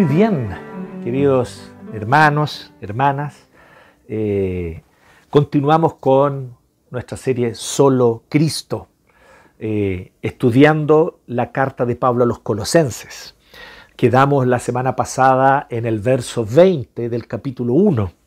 Muy bien, queridos hermanos, hermanas, eh, continuamos con nuestra serie Solo Cristo, eh, estudiando la carta de Pablo a los colosenses. Quedamos la semana pasada en el verso 20 del capítulo 1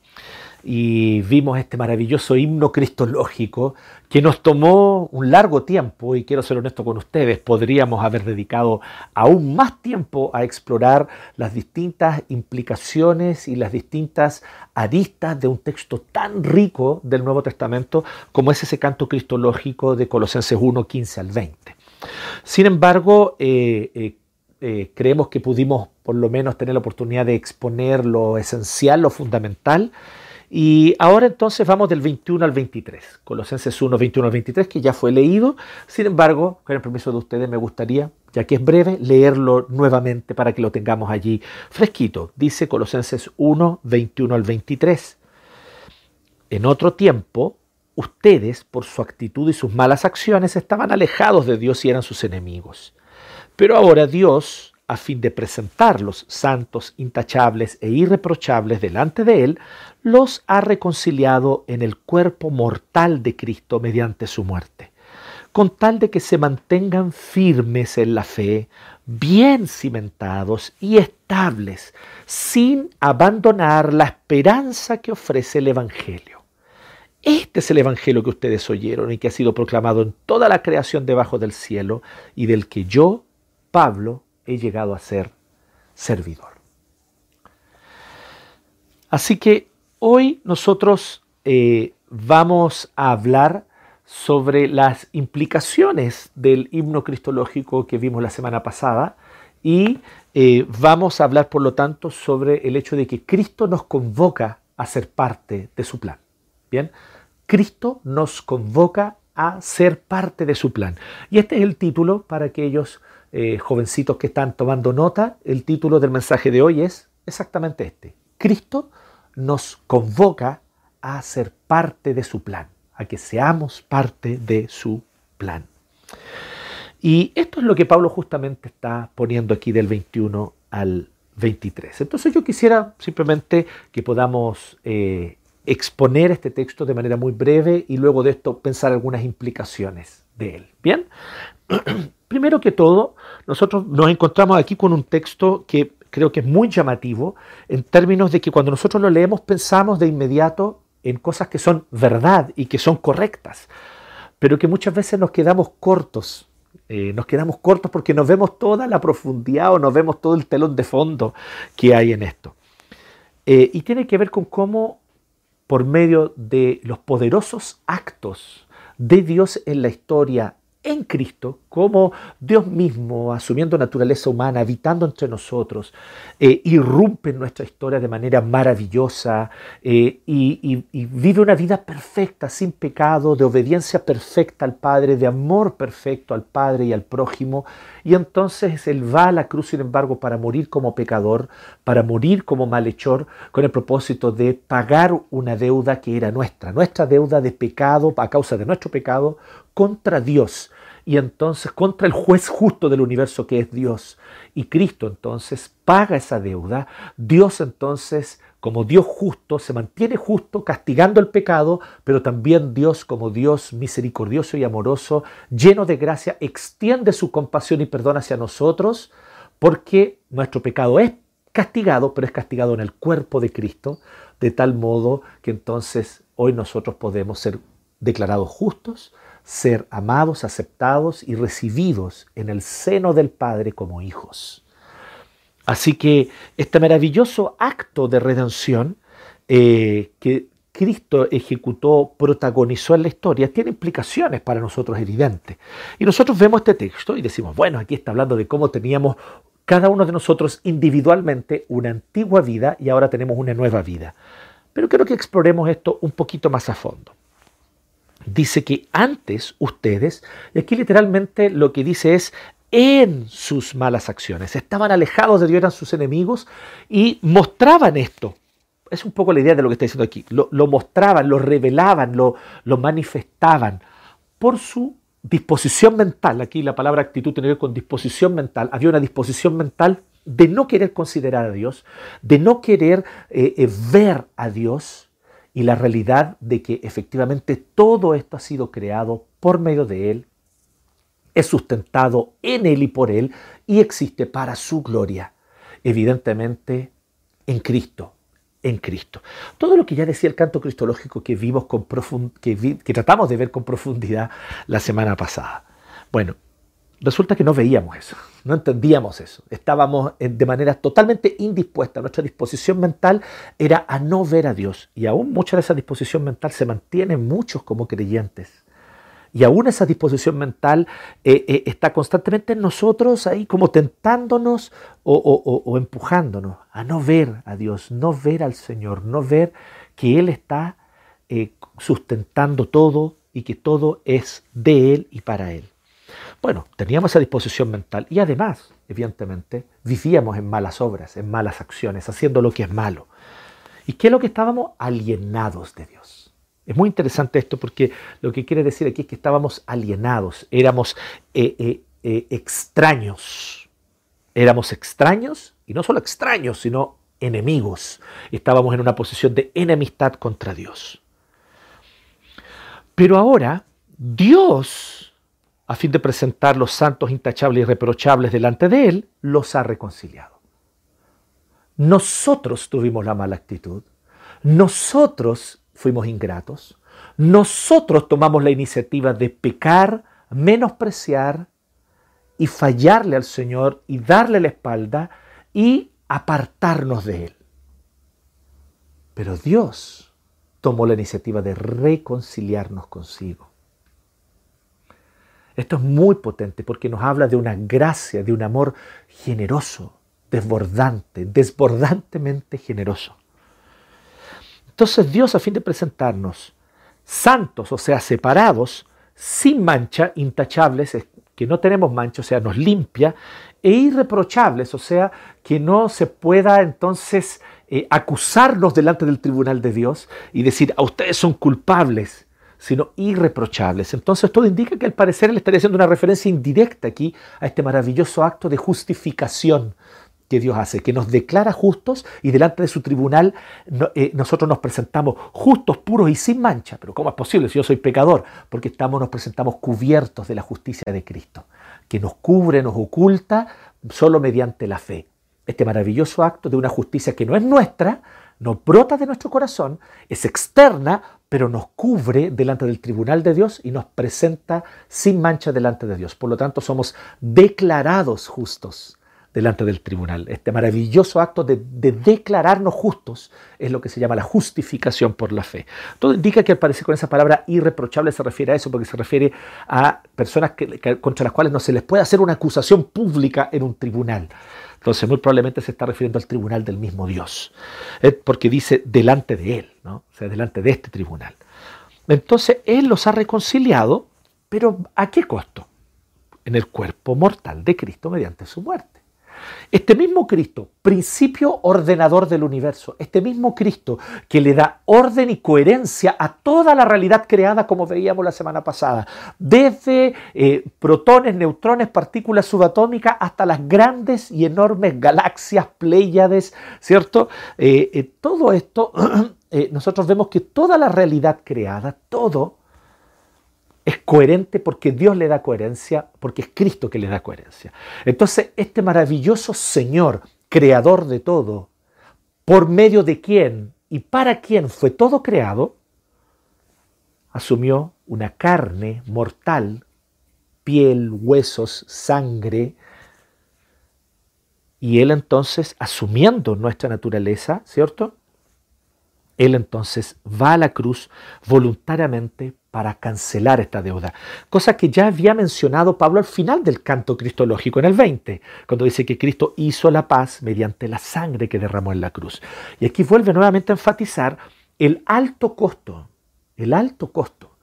y vimos este maravilloso himno cristológico que nos tomó un largo tiempo y quiero ser honesto con ustedes, podríamos haber dedicado aún más tiempo a explorar las distintas implicaciones y las distintas aristas de un texto tan rico del Nuevo Testamento como es ese canto cristológico de Colosenses 1, 15 al 20. Sin embargo, eh, eh, eh, creemos que pudimos por lo menos tener la oportunidad de exponer lo esencial, lo fundamental, y ahora entonces vamos del 21 al 23, Colosenses 1, 21 al 23, que ya fue leído. Sin embargo, con el permiso de ustedes, me gustaría, ya que es breve, leerlo nuevamente para que lo tengamos allí fresquito. Dice Colosenses 1, 21 al 23. En otro tiempo, ustedes, por su actitud y sus malas acciones, estaban alejados de Dios y eran sus enemigos. Pero ahora Dios, a fin de presentarlos santos, intachables e irreprochables delante de Él, los ha reconciliado en el cuerpo mortal de Cristo mediante su muerte, con tal de que se mantengan firmes en la fe, bien cimentados y estables, sin abandonar la esperanza que ofrece el Evangelio. Este es el Evangelio que ustedes oyeron y que ha sido proclamado en toda la creación debajo del cielo y del que yo, Pablo, he llegado a ser servidor. Así que hoy nosotros eh, vamos a hablar sobre las implicaciones del himno cristológico que vimos la semana pasada y eh, vamos a hablar por lo tanto sobre el hecho de que Cristo nos convoca a ser parte de su plan. Bien, Cristo nos convoca a ser parte de su plan. Y este es el título para aquellos eh, jovencitos que están tomando nota, el título del mensaje de hoy es exactamente este. Cristo nos convoca a ser parte de su plan, a que seamos parte de su plan. Y esto es lo que Pablo justamente está poniendo aquí del 21 al 23. Entonces yo quisiera simplemente que podamos eh, exponer este texto de manera muy breve y luego de esto pensar algunas implicaciones de él. Bien, Primero que todo, nosotros nos encontramos aquí con un texto que creo que es muy llamativo en términos de que cuando nosotros lo leemos pensamos de inmediato en cosas que son verdad y que son correctas, pero que muchas veces nos quedamos cortos. Eh, nos quedamos cortos porque nos vemos toda la profundidad o nos vemos todo el telón de fondo que hay en esto. Eh, y tiene que ver con cómo por medio de los poderosos actos de Dios en la historia en Cristo, como Dios mismo, asumiendo naturaleza humana, habitando entre nosotros, eh, irrumpe en nuestra historia de manera maravillosa eh, y, vive una vida perfecta, sin pecado, de obediencia perfecta al Padre, de amor perfecto al Padre y al prójimo. Y entonces Él va a la cruz, sin embargo, para morir como pecador, para morir como malhechor, con el propósito de pagar una deuda que era nuestra, nuestra deuda de pecado a causa de nuestro pecado contra Dios y entonces contra el juez justo del universo que es Dios. Y Cristo entonces paga esa deuda. Dios entonces, como Dios justo, se mantiene justo castigando el pecado, pero también Dios como Dios misericordioso y amoroso, lleno de gracia, extiende su compasión y perdón hacia nosotros, porque nuestro pecado es castigado, pero es castigado en el cuerpo de Cristo, de tal modo que entonces hoy nosotros podemos ser declarados justos, ser amados, aceptados y recibidos en el seno del Padre como hijos. Así que este maravilloso acto de redención eh, que Cristo ejecutó, protagonizó en la historia, tiene implicaciones para nosotros evidentes. Y nosotros vemos este texto y decimos, bueno, aquí está hablando de cómo teníamos cada uno de nosotros individualmente una antigua vida y ahora tenemos una nueva vida. Pero quiero que exploremos esto un poquito más a fondo dice que antes ustedes, y aquí literalmente lo que dice es en sus malas acciones, estaban alejados de Dios, eran sus enemigos y mostraban esto. Es un poco la idea de lo que está diciendo aquí. Lo, mostraban, lo revelaban, lo, lo manifestaban por su disposición mental. Aquí la palabra actitud tiene que ver con disposición mental. Había una disposición mental de no querer considerar a Dios, de no querer eh, eh, ver a Dios y la realidad de que efectivamente todo esto ha sido creado por medio de Él, es sustentado en Él y por Él y existe para su gloria, evidentemente en Cristo, en Cristo. Todo lo que ya decía el canto cristológico que, vimos con que, que tratamos de ver con profundidad la semana pasada. Bueno, resulta que no veíamos eso, no entendíamos eso. Estábamos de manera totalmente indispuesta. Nuestra disposición mental era a no ver a Dios. Y aún mucha de esa disposición mental se mantiene en muchos como creyentes. Y aún esa disposición mental eh, eh, está constantemente en nosotros ahí como tentándonos o, empujándonos a no ver a Dios, no ver al Señor, no ver que Él está eh, sustentando todo y que todo es de Él y para Él. Bueno, teníamos esa disposición mental y además, evidentemente, vivíamos en malas obras, en malas acciones, haciendo lo que es malo. ¿Y qué es lo que estábamos? Alienados de Dios. Es muy interesante esto porque lo que quiere decir aquí es que estábamos alienados, éramos eh, eh, eh, extraños. Éramos extraños y no solo extraños, sino enemigos. Estábamos en una posición de enemistad contra Dios. Pero ahora Dios, a fin de presentar los santos intachables y reprochables delante de Él, los ha reconciliado. Nosotros tuvimos la mala actitud. Nosotros fuimos ingratos. Nosotros tomamos la iniciativa de pecar, menospreciar y fallarle al Señor y darle la espalda y apartarnos de Él. Pero Dios tomó la iniciativa de reconciliarnos consigo. Esto es muy potente porque nos habla de una gracia, de un amor generoso, desbordante, desbordantemente generoso. Entonces Dios a fin de presentarnos santos, o sea, separados, sin mancha, intachables, que no tenemos mancha, o sea, nos limpia, e irreprochables, o sea, que no se pueda entonces eh, acusarnos delante del tribunal de Dios y decir, a ustedes son culpables, sino irreprochables. Entonces todo indica que al parecer él estaría haciendo una referencia indirecta aquí a este maravilloso acto de justificación que Dios hace, que nos declara justos y delante de su tribunal eh, nosotros nos presentamos justos, puros y sin mancha. Pero ¿cómo es posible si yo soy pecador? Porque estamos, nos presentamos cubiertos de la justicia de Cristo, que nos cubre, nos oculta solo mediante la fe. Este maravilloso acto de una justicia que no es nuestra, no brota de nuestro corazón, es externa, pero nos cubre delante del tribunal de Dios y nos presenta sin mancha delante de Dios. Por lo tanto, somos declarados justos delante del tribunal. Este maravilloso acto de, declararnos justos es lo que se llama la justificación por la fe. Todo indica que al parecer con esa palabra irreprochable se refiere a eso, porque se refiere a personas que, contra las cuales no se les puede hacer una acusación pública en un tribunal. Entonces, muy probablemente se está refiriendo al tribunal del mismo Dios, porque dice delante de Él, ¿no? o sea, delante de este tribunal. Entonces, Él los ha reconciliado, pero ¿a qué costo? En el cuerpo mortal de Cristo mediante su muerte. Este mismo Cristo, principio ordenador del universo, este mismo Cristo que le da orden y coherencia a toda la realidad creada como veíamos la semana pasada, desde eh, protones, neutrones, partículas subatómicas hasta las grandes y enormes galaxias, pléyades, ¿cierto? Eh, eh, todo esto, nosotros vemos que toda la realidad creada, todo, es coherente porque Dios le da coherencia, porque es Cristo que le da coherencia. Entonces, este maravilloso Señor, creador de todo, por medio de quien y para quien fue todo creado, asumió una carne mortal, piel, huesos, sangre, y él entonces, asumiendo nuestra naturaleza, ¿cierto? Él entonces va a la cruz voluntariamente para cancelar esta deuda. Cosa que ya había mencionado Pablo al final del canto cristológico en el 20, cuando dice que Cristo hizo la paz mediante la sangre que derramó en la cruz. Y aquí vuelve nuevamente a enfatizar el alto costo, el alto costo.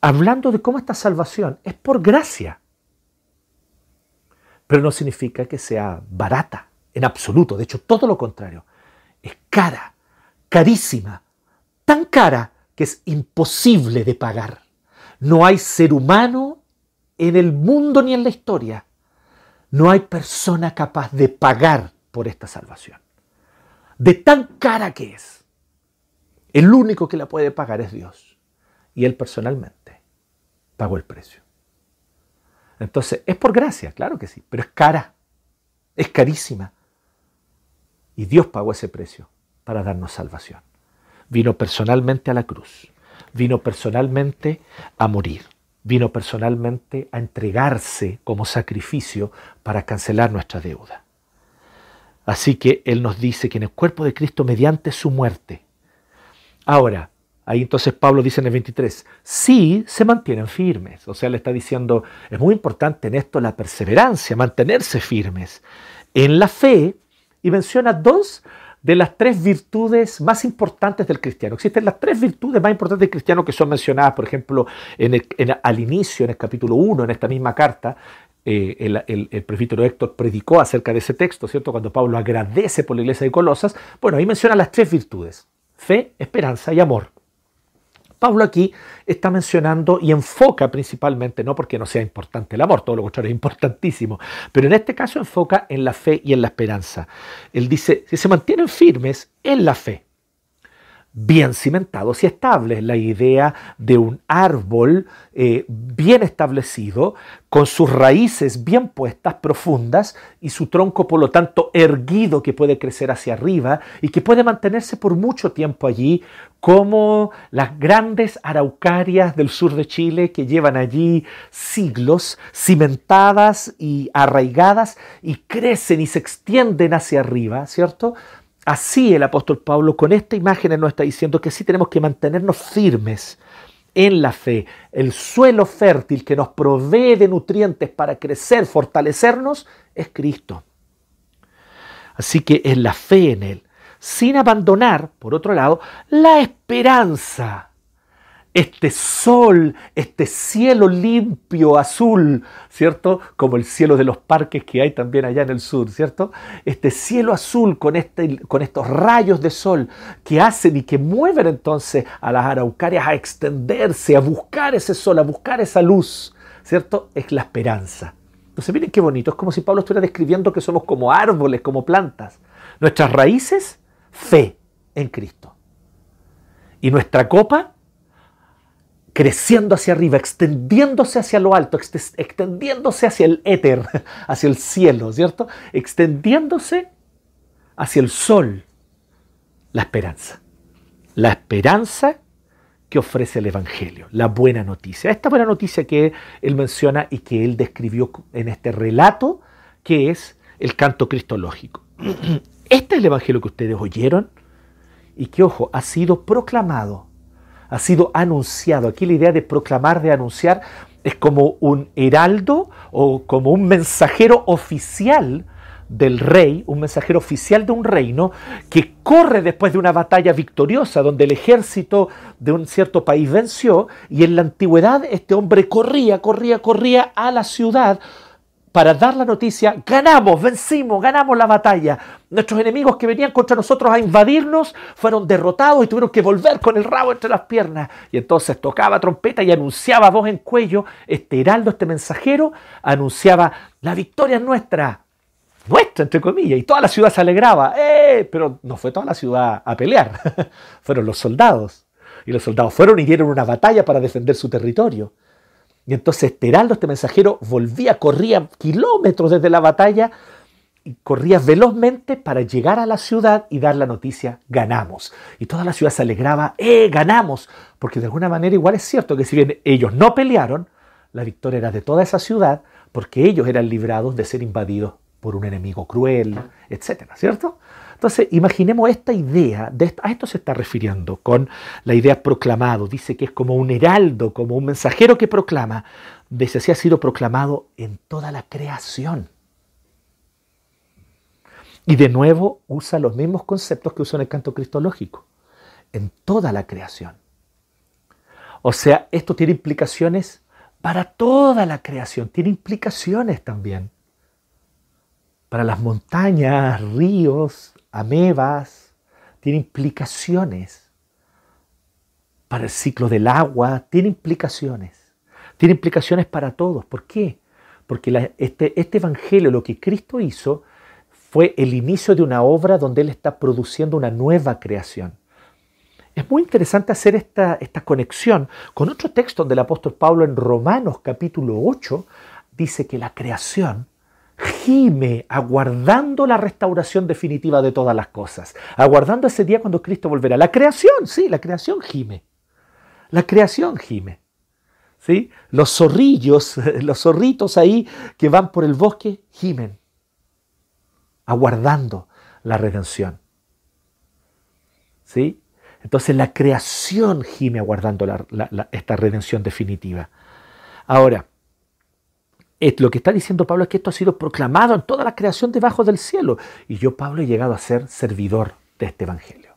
Hablando de cómo esta salvación es por gracia, pero no significa que sea barata en absoluto, de hecho todo lo contrario, es cara, carísima, tan cara que es imposible de pagar. No hay ser humano en el mundo ni en la historia, No hay persona capaz de pagar por esta salvación. De tan cara que es. El único que la puede pagar es Dios. Y Él personalmente pagó el precio. Entonces, es por gracia, claro que sí, pero es cara. Es carísima. Y Dios pagó ese precio para darnos salvación. Vino personalmente a la cruz. Vino personalmente a morir vino personalmente a entregarse como sacrificio para cancelar nuestra deuda. Así que Él nos dice que en el cuerpo de Cristo mediante su muerte. Ahora, ahí entonces Pablo dice en el 23, sí se mantienen firmes. O sea, le está diciendo, es muy importante en esto la perseverancia, mantenerse firmes en la fe. Y menciona dos de las tres virtudes más importantes del cristiano. Existen las tres virtudes más importantes del cristiano que son mencionadas, por ejemplo, al inicio, en el capítulo 1, en esta misma carta. Eh, el, el, presbítero Héctor predicó acerca de ese texto, ¿cierto? Cuando Pablo agradece por la iglesia de Colosas. Bueno, ahí menciona las tres virtudes: fe, esperanza y amor. Pablo aquí está mencionando y enfoca principalmente, no porque no sea importante el amor, todo lo contrario, es importantísimo, pero en este caso enfoca en la fe y en la esperanza. Él dice, si se mantienen firmes en la fe, bien cimentados y estables. La idea de un árbol eh, bien establecido, con sus raíces bien puestas, profundas, y su tronco, por lo tanto, erguido que puede crecer hacia arriba y que puede mantenerse por mucho tiempo allí, como las grandes araucarias del sur de Chile que llevan allí siglos, cimentadas y arraigadas, y crecen y se extienden hacia arriba, ¿cierto? Así el apóstol Pablo con esta imagen nos está diciendo que sí tenemos que mantenernos firmes en la fe. El suelo fértil que nos provee de nutrientes para crecer, fortalecernos, es Cristo. Así que es la fe en Él, sin abandonar, por otro lado, la esperanza este sol, este cielo limpio, azul, ¿cierto? Como el cielo de los parques que hay también allá en el sur, ¿cierto? Este cielo azul con, este, con estos rayos de sol que hacen y que mueven entonces a las araucarias a extenderse, a buscar ese sol, a buscar esa luz, ¿cierto? Es la esperanza. Entonces miren qué bonito, es como si Pablo estuviera describiendo que somos como árboles, como plantas. Nuestras raíces, fe en Cristo. Y nuestra copa, creciendo hacia arriba, extendiéndose hacia lo alto, extendiéndose hacia el éter, hacia el cielo, ¿cierto? Extendiéndose hacia el sol, la esperanza. La esperanza que ofrece el Evangelio, la buena noticia. Esta buena noticia que él menciona y que él describió en este relato, que es el canto cristológico. Este es el Evangelio que ustedes oyeron y que, ojo, ha sido proclamado ha sido anunciado. Aquí la idea de proclamar, de anunciar, es como un heraldo o como un mensajero oficial del rey, un mensajero oficial de un reino, que corre después de una batalla victoriosa donde el ejército de un cierto país venció y en la antigüedad este hombre corría, corría, corría a la ciudad para dar la noticia, ganamos, vencimos, ganamos la batalla. Nuestros enemigos que venían contra nosotros a invadirnos fueron derrotados y tuvieron que volver con el rabo entre las piernas. Y entonces tocaba trompeta y anunciaba voz en cuello, este heraldo, este mensajero, anunciaba, la victoria es nuestra, nuestra, entre comillas, y toda la ciudad se alegraba. ¡Eh! Pero no fue toda la ciudad a pelear, fueron los soldados. Y los soldados fueron y dieron una batalla para defender su territorio. Y entonces heraldo, este mensajero, volvía, corría kilómetros desde la batalla y corría velozmente para llegar a la ciudad y dar la noticia, ganamos. Y toda la ciudad se alegraba, ¡eh, ganamos! Porque de alguna manera igual es cierto que si bien ellos no pelearon, la victoria era de toda esa ciudad porque ellos eran librados de ser invadidos por un enemigo cruel, etcétera, ¿cierto? Entonces, imaginemos esta idea, de a esto se está refiriendo con la idea proclamado. Dice que es como un heraldo, como un mensajero que proclama. Dice, así ha sido proclamado en toda la creación. Y de nuevo usa los mismos conceptos que usó en el canto cristológico. En toda la creación. O sea, esto tiene implicaciones para toda la creación. Tiene implicaciones también para las montañas, ríos, amebas, tiene implicaciones para el ciclo del agua, tiene implicaciones. Tiene implicaciones para todos. ¿Por qué? porque este, este Evangelio, lo que Cristo hizo, fue el inicio de una obra donde Él está produciendo una nueva creación. Es muy interesante hacer esta, esta conexión con otro texto donde el apóstol Pablo en Romanos capítulo 8 dice que la creación gime aguardando la restauración definitiva de todas las cosas, aguardando ese día cuando Cristo volverá. La creación, sí, la creación gime. La creación gime. ¿Sí? Los zorrillos, los zorritos ahí que van por el bosque gimen, aguardando la redención. ¿Sí? Entonces la creación gime aguardando esta redención definitiva. Ahora, lo que está diciendo Pablo es que esto ha sido proclamado en toda la creación debajo del cielo. Y yo, Pablo, he llegado a ser servidor de este Evangelio.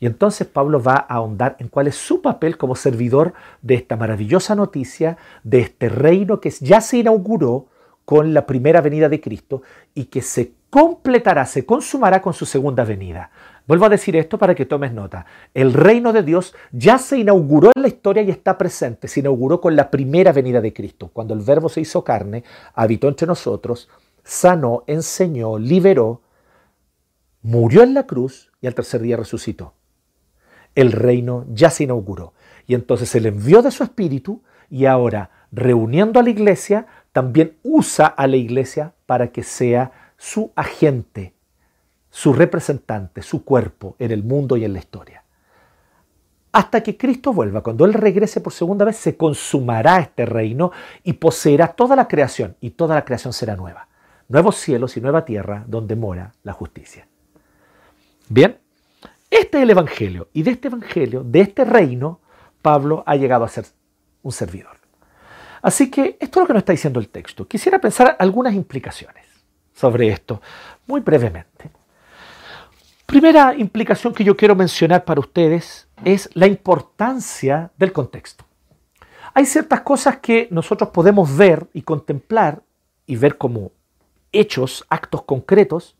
Y entonces Pablo va a ahondar en cuál es su papel como servidor de esta maravillosa noticia, de este reino que ya se inauguró con la primera venida de Cristo y que se completará, se consumará con su segunda venida. Vuelvo a decir esto para que tomes nota. El reino de Dios ya se inauguró en la historia y está presente. Se inauguró con la primera venida de Cristo, cuando el verbo se hizo carne, habitó entre nosotros, sanó, enseñó, liberó, murió en la cruz y al tercer día resucitó. El reino ya se inauguró. Y entonces Él envió de su espíritu y ahora, reuniendo a la iglesia, también usa a la iglesia para que sea su agente su representante, su cuerpo en el mundo y en la historia. Hasta que Cristo vuelva, cuando Él regrese por segunda vez, se consumará este reino y poseerá toda la creación y toda la creación será nueva. Nuevos cielos y nueva tierra donde mora la justicia. Bien, este es el Evangelio y de este Evangelio, de este reino, Pablo ha llegado a ser un servidor. Así que esto es lo que nos está diciendo el texto. Quisiera pensar algunas implicaciones sobre esto muy brevemente. Primera implicación que yo quiero mencionar para ustedes es la importancia del contexto. Hay ciertas cosas que nosotros podemos ver y contemplar y ver como hechos, actos concretos,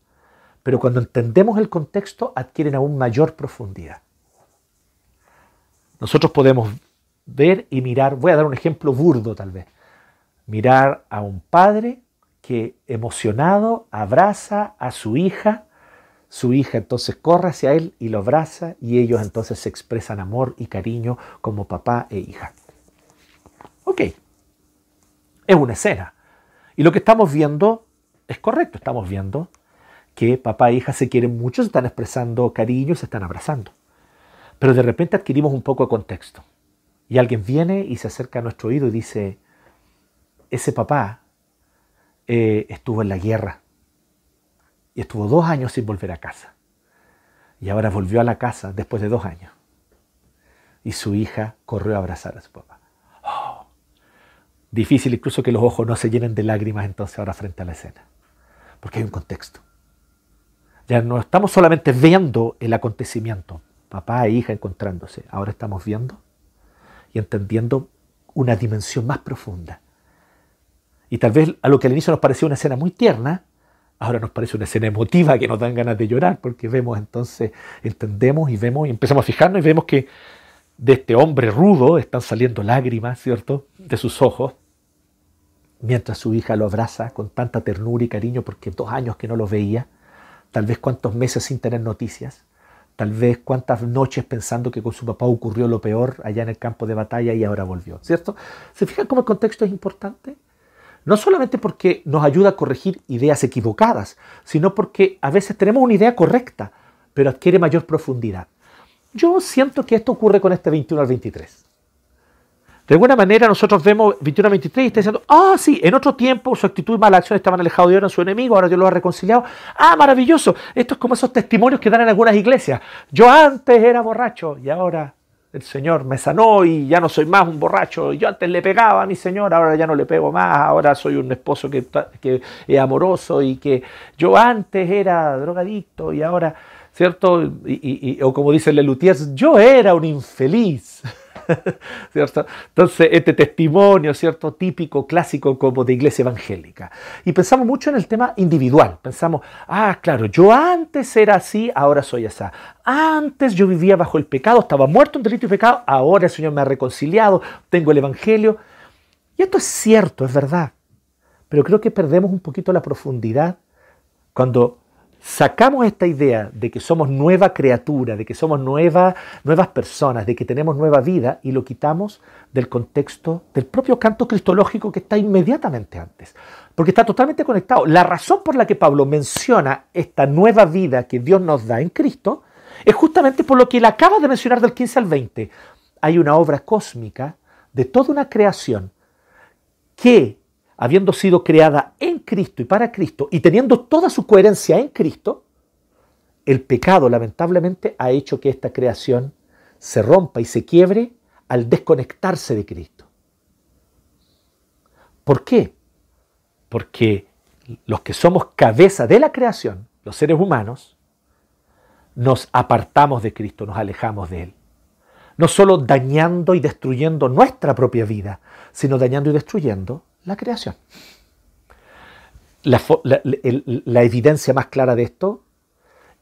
pero cuando entendemos el contexto adquieren aún mayor profundidad. Nosotros podemos ver y mirar, voy a dar un ejemplo burdo tal vez, mirar a un padre que emocionado abraza a su hija su hija entonces corre hacia él y lo abraza y ellos entonces se expresan amor y cariño como papá e hija. Ok, es una escena. Y lo que estamos viendo es correcto, estamos viendo que papá e hija se quieren mucho, se están expresando cariño, se están abrazando. Pero de repente adquirimos un poco de contexto. Y alguien viene y se acerca a nuestro oído y dice, ese papá eh, estuvo en la guerra y estuvo dos años sin volver a casa. Y ahora volvió a la casa después de dos años. Y su hija corrió a abrazar a su papá. Oh, difícil incluso que los ojos no se llenen de lágrimas entonces ahora frente a la escena. Porque hay un contexto. Ya no estamos solamente viendo el acontecimiento, papá e hija encontrándose. Ahora estamos viendo y entendiendo una dimensión más profunda. Y tal vez a lo que al inicio nos parecía una escena muy tierna, Ahora nos parece una escena emotiva que nos dan ganas de llorar porque vemos entonces, entendemos y vemos y empezamos a fijarnos y vemos que de este hombre rudo están saliendo lágrimas, ¿cierto?, de sus ojos, mientras su hija lo abraza con tanta ternura y cariño porque dos años que no lo veía, tal vez cuántos meses sin tener noticias, tal vez cuántas noches pensando que con su papá ocurrió lo peor allá en el campo de batalla y ahora volvió, ¿cierto? ¿Se fijan cómo el contexto es importante? No solamente porque nos ayuda a corregir ideas equivocadas, sino porque a veces tenemos una idea correcta, pero adquiere mayor profundidad. Yo siento que esto ocurre con este 21 al 23. De alguna manera nosotros vemos 21 al 23 y está diciendo, ah, sí, en otro tiempo su actitud y mala acción estaban alejados de Dios, eran su enemigo, ahora Dios lo ha reconciliado. Ah, maravilloso. Esto es como esos testimonios que dan en algunas iglesias. Yo antes era borracho y ahora el Señor me sanó y ya no soy más un borracho. Yo antes le pegaba a mi Señor, ahora ya no le pego más, ahora soy un esposo que, que es amoroso y que yo antes era drogadicto y ahora, ¿cierto? Y, o como dice Lelutiers, yo era un infeliz. ¿cierto? Entonces, este testimonio, ¿cierto? Típico, clásico como de iglesia evangélica. Y pensamos mucho en el tema individual. Pensamos, ah, claro, yo antes era así, ahora soy así. Antes yo vivía bajo el pecado, estaba muerto en delito y pecado, ahora el Señor me ha reconciliado, tengo el Evangelio. Y esto es cierto, es verdad. pero creo que perdemos un poquito la profundidad cuando sacamos esta idea de que somos nueva criatura, de que somos nueva, nuevas personas, de que tenemos nueva vida y lo quitamos del contexto del propio canto cristológico que está inmediatamente antes, porque está totalmente conectado. La razón por la que Pablo menciona esta nueva vida que Dios nos da en Cristo es justamente por lo que él acaba de mencionar del 15 al 20. Hay una obra cósmica de toda una creación que habiendo sido creada en Cristo y para Cristo y teniendo toda su coherencia en Cristo, el pecado lamentablemente ha hecho que esta creación se rompa y se quiebre al desconectarse de Cristo. ¿Por qué? Porque los que somos cabeza de la creación, los seres humanos, nos apartamos de Cristo, nos alejamos de Él. No solo dañando y destruyendo nuestra propia vida, sino dañando y destruyendo la creación. La, evidencia más clara de esto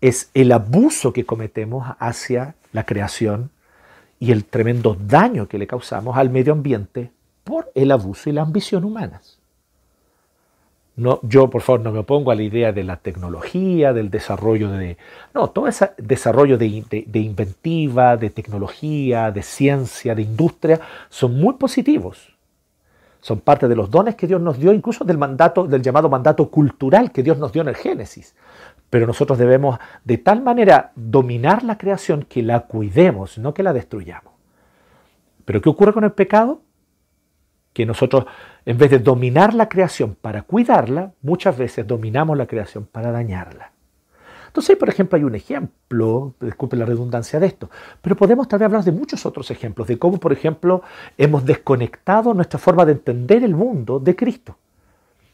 es el abuso que cometemos hacia la creación y el tremendo daño que le causamos al medio ambiente por el abuso y la ambición humanas. No, yo, por favor, no me opongo a la idea de la tecnología, del desarrollo de... No, todo ese desarrollo de, de inventiva, de tecnología, de ciencia, de industria, son muy positivos son parte de los dones que Dios nos dio, incluso del llamado mandato cultural que Dios nos dio en el Génesis. Pero nosotros debemos de tal manera dominar la creación que la cuidemos, no que la destruyamos. Pero ¿qué ocurre con el pecado? Que nosotros, en vez de dominar la creación para cuidarla, muchas veces dominamos la creación para dañarla. Entonces, por ejemplo, hay un ejemplo, disculpen la redundancia de esto, pero podemos también hablar de muchos otros ejemplos, de cómo, por ejemplo, hemos desconectado nuestra forma de entender el mundo de Cristo,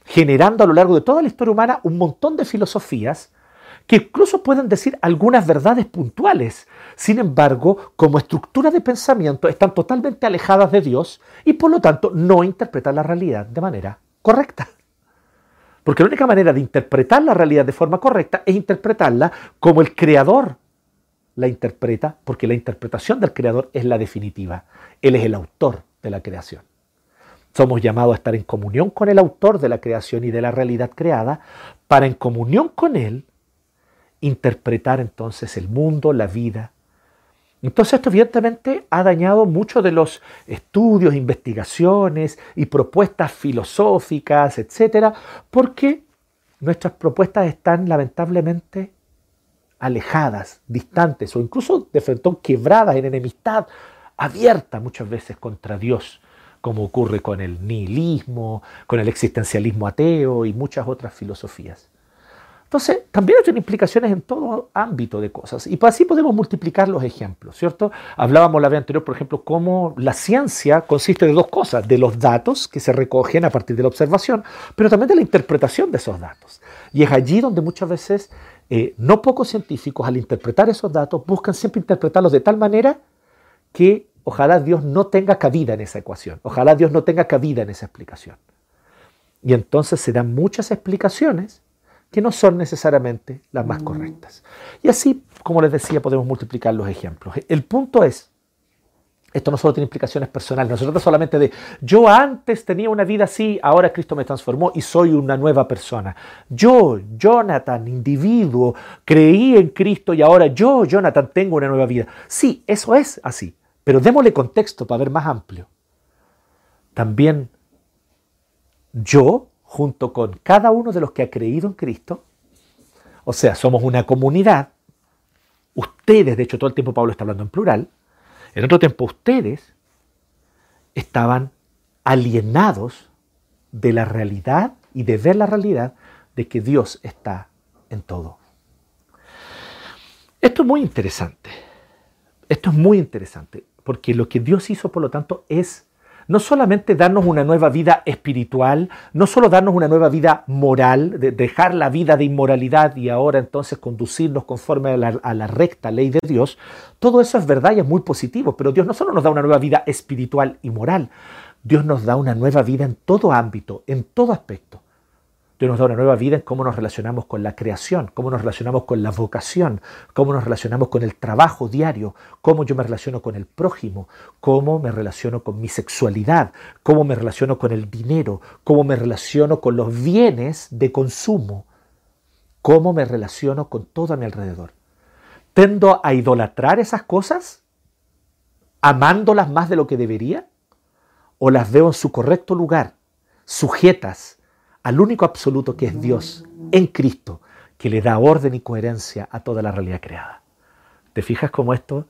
generando a lo largo de toda la historia humana un montón de filosofías que incluso pueden decir algunas verdades puntuales. Sin embargo, como estructura de pensamiento están totalmente alejadas de Dios y por lo tanto no interpretan la realidad de manera correcta. Porque la única manera de interpretar la realidad de forma correcta es interpretarla como el creador la interpreta, porque la interpretación del creador es la definitiva. Él es el autor de la creación. Somos llamados a estar en comunión con el autor de la creación y de la realidad creada, para en comunión con él interpretar entonces el mundo, la vida, entonces esto evidentemente ha dañado muchos de los estudios, investigaciones y propuestas filosóficas, etcétera, porque nuestras propuestas están lamentablemente alejadas, distantes o incluso de frente quebradas en enemistad abierta muchas veces contra Dios, como ocurre con el nihilismo, con el existencialismo ateo y muchas otras filosofías. Entonces, también tiene implicaciones en todo ámbito de cosas. Y así podemos multiplicar los ejemplos, ¿cierto? Hablábamos la vez anterior, por ejemplo, cómo la ciencia consiste de dos cosas, de los datos que se recogen a partir de la observación, pero también de la interpretación de esos datos. Y es allí donde muchas veces eh, no pocos científicos, al interpretar esos datos, buscan siempre interpretarlos de tal manera que ojalá Dios no tenga cabida en esa ecuación, ojalá Dios no tenga cabida en esa explicación. Y entonces se dan muchas explicaciones que no son necesariamente las más mm. correctas. Y así, como les decía, podemos multiplicar los ejemplos. El punto es, esto no solo tiene implicaciones personales, no se trata solamente de yo antes tenía una vida así, ahora Cristo me transformó y soy una nueva persona. Yo, Jonathan, individuo, creí en Cristo y ahora yo, Jonathan, tengo una nueva vida. Sí, eso es así, pero démosle contexto para ver más amplio. También yo junto con cada uno de los que ha creído en Cristo, o sea, somos una comunidad, ustedes, de hecho todo el tiempo Pablo está hablando en plural, en otro tiempo ustedes estaban alienados de la realidad y de ver la realidad de que Dios está en todo. Esto es muy interesante. Esto es muy interesante, porque lo que Dios hizo, por lo tanto, es no solamente darnos una nueva vida espiritual, no solo darnos una nueva vida moral, de dejar la vida de inmoralidad y ahora entonces conducirnos conforme a la, recta ley de Dios, todo eso es verdad y es muy positivo, pero Dios no solo nos da una nueva vida espiritual y moral, Dios nos da una nueva vida en todo ámbito, en todo aspecto. Dios nos da una nueva vida en cómo nos relacionamos con la creación, cómo nos relacionamos con la vocación, cómo nos relacionamos con el trabajo diario, cómo yo me relaciono con el prójimo, cómo me relaciono con mi sexualidad, cómo me relaciono con el dinero, cómo me relaciono con los bienes de consumo, cómo me relaciono con todo a mi alrededor. ¿Tendo a idolatrar esas cosas? ¿Amándolas más de lo que debería? ¿O las veo en su correcto lugar, sujetas al único absoluto que es Dios en Cristo, que le da orden y coherencia a toda la realidad creada. ¿Te fijas cómo esto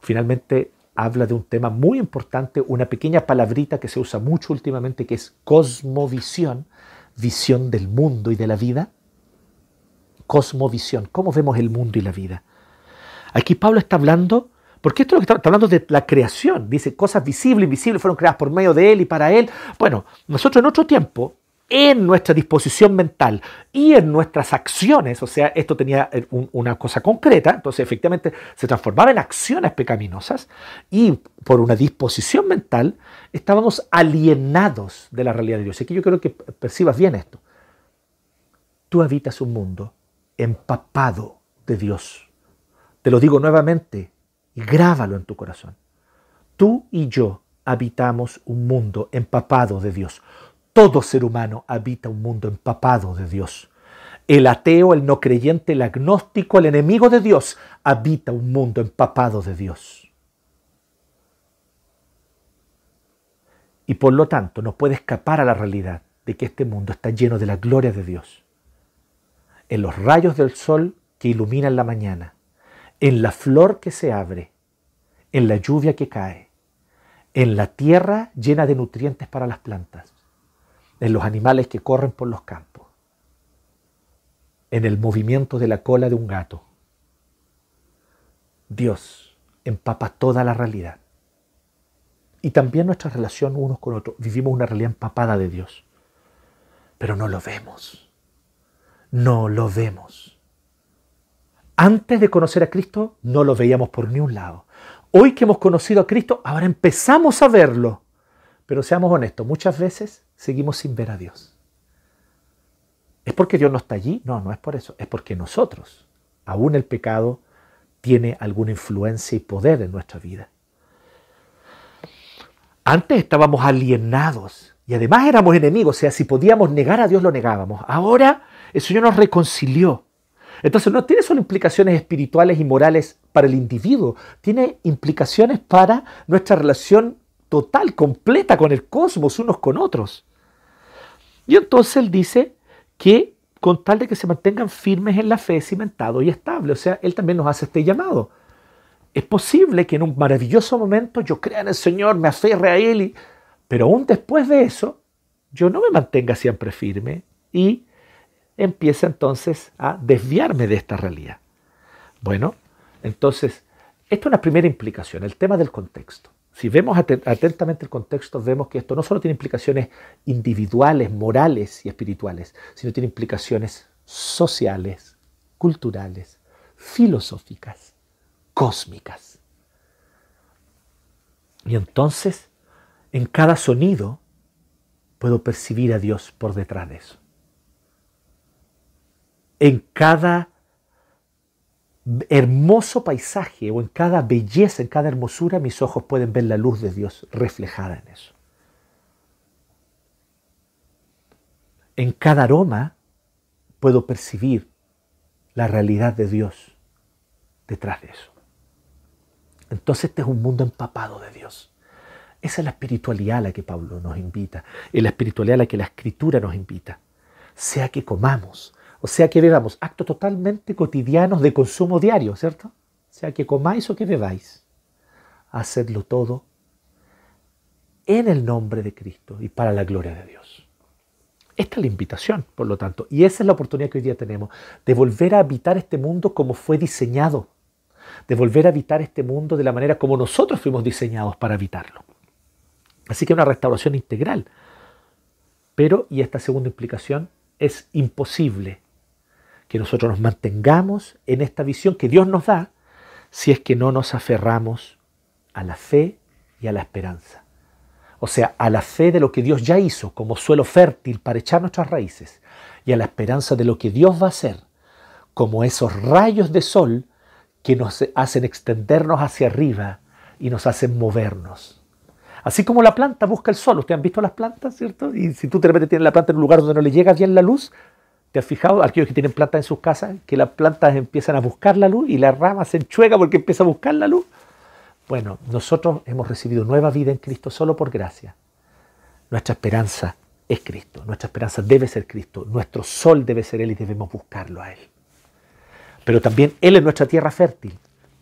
finalmente habla de un tema muy importante, una pequeña palabrita que se usa mucho últimamente, que es cosmovisión, visión del mundo y de la vida? Cosmovisión, ¿cómo vemos el mundo y la vida? Aquí Pablo está hablando, porque esto es lo que está, hablando de la creación, dice cosas visibles, invisibles fueron creadas por medio de él y para él. Bueno, nosotros en otro tiempo en nuestra disposición mental y en nuestras acciones, o sea, esto tenía eh, una cosa concreta, entonces efectivamente se transformaba en acciones pecaminosas y por una disposición mental estábamos alienados de la realidad de Dios. Aquí yo creo que percibas bien esto. Tú habitas un mundo empapado de Dios. Te lo digo nuevamente y grábalo en tu corazón. Tú y yo habitamos un mundo empapado de Dios. Todo ser humano habita un mundo empapado de Dios. El ateo, el no creyente, el agnóstico, el enemigo de Dios, habita un mundo empapado de Dios. Y por lo tanto no puede escapar a la realidad de que este mundo está lleno de la gloria de Dios. En los rayos del sol que iluminan la mañana, en la flor que se abre, en la lluvia que cae, en la tierra llena de nutrientes para las plantas, en los animales que corren por los campos, en el movimiento de la cola de un gato. Dios empapa toda la realidad. Y también nuestra relación unos con otros. Vivimos una realidad empapada de Dios. Pero no lo vemos. No lo vemos. Antes de conocer a Cristo no lo veíamos por ni un lado. Hoy que hemos conocido a Cristo, ahora empezamos a verlo. Pero seamos honestos, muchas veces seguimos sin ver a Dios. ¿Es porque Dios no está allí? No, no es por eso. Es porque nosotros, aún el pecado, tiene alguna influencia y poder en nuestra vida. Antes estábamos alienados y además éramos enemigos, o sea, si podíamos negar a Dios lo negábamos. Ahora el Señor nos reconcilió. Entonces no tiene solo implicaciones espirituales y morales para el individuo, tiene implicaciones para nuestra relación total, completa con el cosmos, unos con otros. Y entonces él dice que con tal de que se mantengan firmes en la fe, cimentado y estable. O sea, él también nos hace este llamado. Es posible que en un maravilloso momento yo crea en el Señor, me aferre a Él, pero aún después de eso, yo no me mantenga siempre firme y empiece entonces a desviarme de esta realidad. Bueno, entonces, esta es una primera implicación, el tema del contexto. Si vemos atentamente el contexto, vemos que esto no solo tiene implicaciones individuales, morales y espirituales, sino tiene implicaciones sociales, culturales, filosóficas, cósmicas. Y entonces, en cada sonido, puedo percibir a Dios por detrás de eso. En cada hermoso paisaje o en cada belleza, en cada hermosura, mis ojos pueden ver la luz de Dios reflejada en eso. En cada aroma puedo percibir la realidad de Dios detrás de eso. Entonces este es un mundo empapado de Dios. Esa es la espiritualidad a la que Pablo nos invita, es la espiritualidad a la que la escritura nos invita. Sea que comamos, o sea que bebamos, actos totalmente cotidianos de consumo diario, ¿cierto? Sea que comáis o que bebáis, hacedlo todo en el nombre de Cristo y para la gloria de Dios. Esta es la invitación, por lo tanto, y esa es la oportunidad que hoy día tenemos de volver a habitar este mundo como fue diseñado, de volver a habitar este mundo de la manera como nosotros fuimos diseñados para habitarlo. Así que una restauración integral. Pero, y esta segunda implicación, es imposible que nosotros nos mantengamos en esta visión que Dios nos da si es que no nos aferramos a la fe y a la esperanza. O sea, a la fe de lo que Dios ya hizo como suelo fértil para echar nuestras raíces y a la esperanza de lo que Dios va a hacer, como esos rayos de sol que nos hacen extendernos hacia arriba y nos hacen movernos. Así como la planta busca el sol. Ustedes han visto las plantas, ¿cierto? Y si tú de repente tienes la planta en un lugar donde no le llega bien la luz, ¿te has fijado, aquellos que tienen plantas en sus casas, que las plantas empiezan a buscar la luz y la rama se enchuega porque empieza a buscar la luz? Bueno, nosotros hemos recibido nueva vida en Cristo solo por gracia. Nuestra esperanza es Cristo, nuestra esperanza debe ser Cristo, nuestro sol debe ser Él y debemos buscarlo a Él. Pero también Él es nuestra tierra fértil,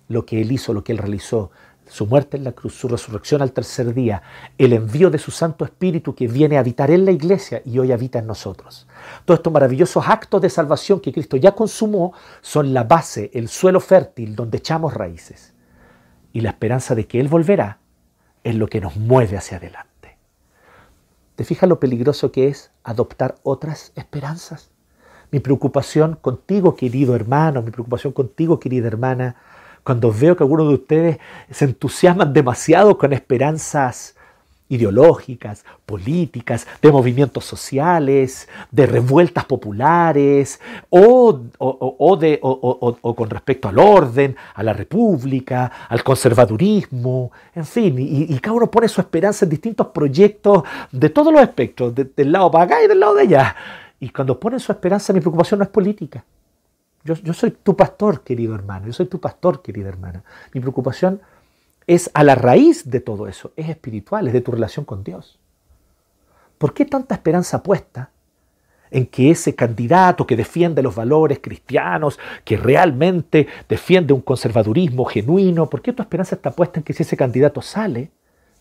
lo que Él hizo, lo que Él realizó, su muerte en la cruz, su resurrección al tercer día, el envío de su Santo Espíritu que viene a habitar en la iglesia y hoy habita en nosotros. Todos estos maravillosos actos de salvación que Cristo ya consumó son la base, el suelo fértil donde echamos raíces. Y la esperanza de que Él volverá es lo que nos mueve hacia adelante. ¿Te fijas lo peligroso que es adoptar otras esperanzas? Mi preocupación contigo, querido hermano, mi preocupación contigo, querida hermana, cuando veo que algunos de ustedes se entusiasman demasiado con esperanzas ideológicas, políticas, de movimientos sociales, de revueltas populares, o, de, o, con respecto al orden, a la república, al conservadurismo, en fin, y, cada uno pone su esperanza en distintos proyectos de todos los espectros, del lado para acá y del lado de allá. Y cuando ponen su esperanza, mi preocupación no es política. Yo, soy tu pastor, querido hermano, yo soy tu pastor, querida hermana. Mi preocupación es a la raíz de todo eso, es espiritual, es de tu relación con Dios. ¿Por qué tanta esperanza puesta en que ese candidato que defiende los valores cristianos, que realmente defiende un conservadurismo genuino, ¿por qué tu esperanza está puesta en que si ese candidato sale,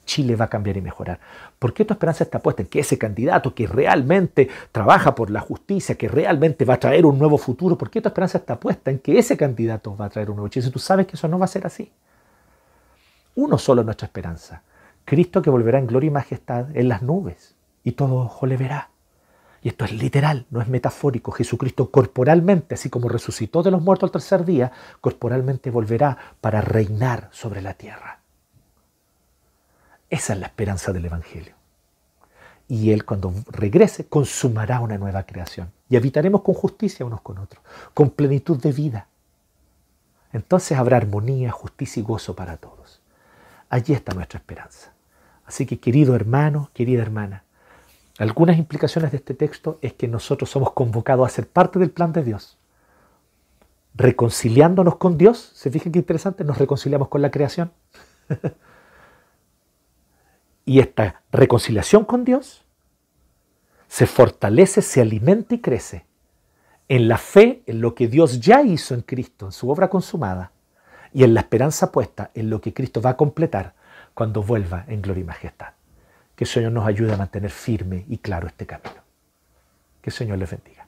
Chile va a cambiar y mejorar? ¿Por qué tu esperanza está puesta en que ese candidato que realmente trabaja por la justicia, que realmente va a traer un nuevo futuro, ¿por qué tu esperanza está puesta en que ese candidato va a traer un nuevo Chile? Si tú sabes que eso no va a ser así. Uno solo es nuestra esperanza. Cristo que volverá en gloria y majestad en las nubes y todo ojo le verá. Y esto es literal, no es metafórico. Jesucristo corporalmente, así como resucitó de los muertos al tercer día, corporalmente volverá para reinar sobre la tierra. Esa es la esperanza del Evangelio. Y Él cuando regrese consumará una nueva creación. Y habitaremos con justicia unos con otros, con plenitud de vida. Entonces habrá armonía, justicia y gozo para todos. Allí está nuestra esperanza. Así que querido hermano, querida hermana, algunas implicaciones de este texto es que nosotros somos convocados a ser parte del plan de Dios. Reconciliándonos con Dios, ¿se fijan qué interesante? Nos reconciliamos con la creación. y esta reconciliación con Dios se fortalece, se alimenta y crece en la fe en lo que Dios ya hizo en Cristo, en su obra consumada, y en la esperanza puesta en lo que Cristo va a completar cuando vuelva en gloria y majestad. Que el Señor nos ayude a mantener firme y claro este camino. Que el Señor les bendiga.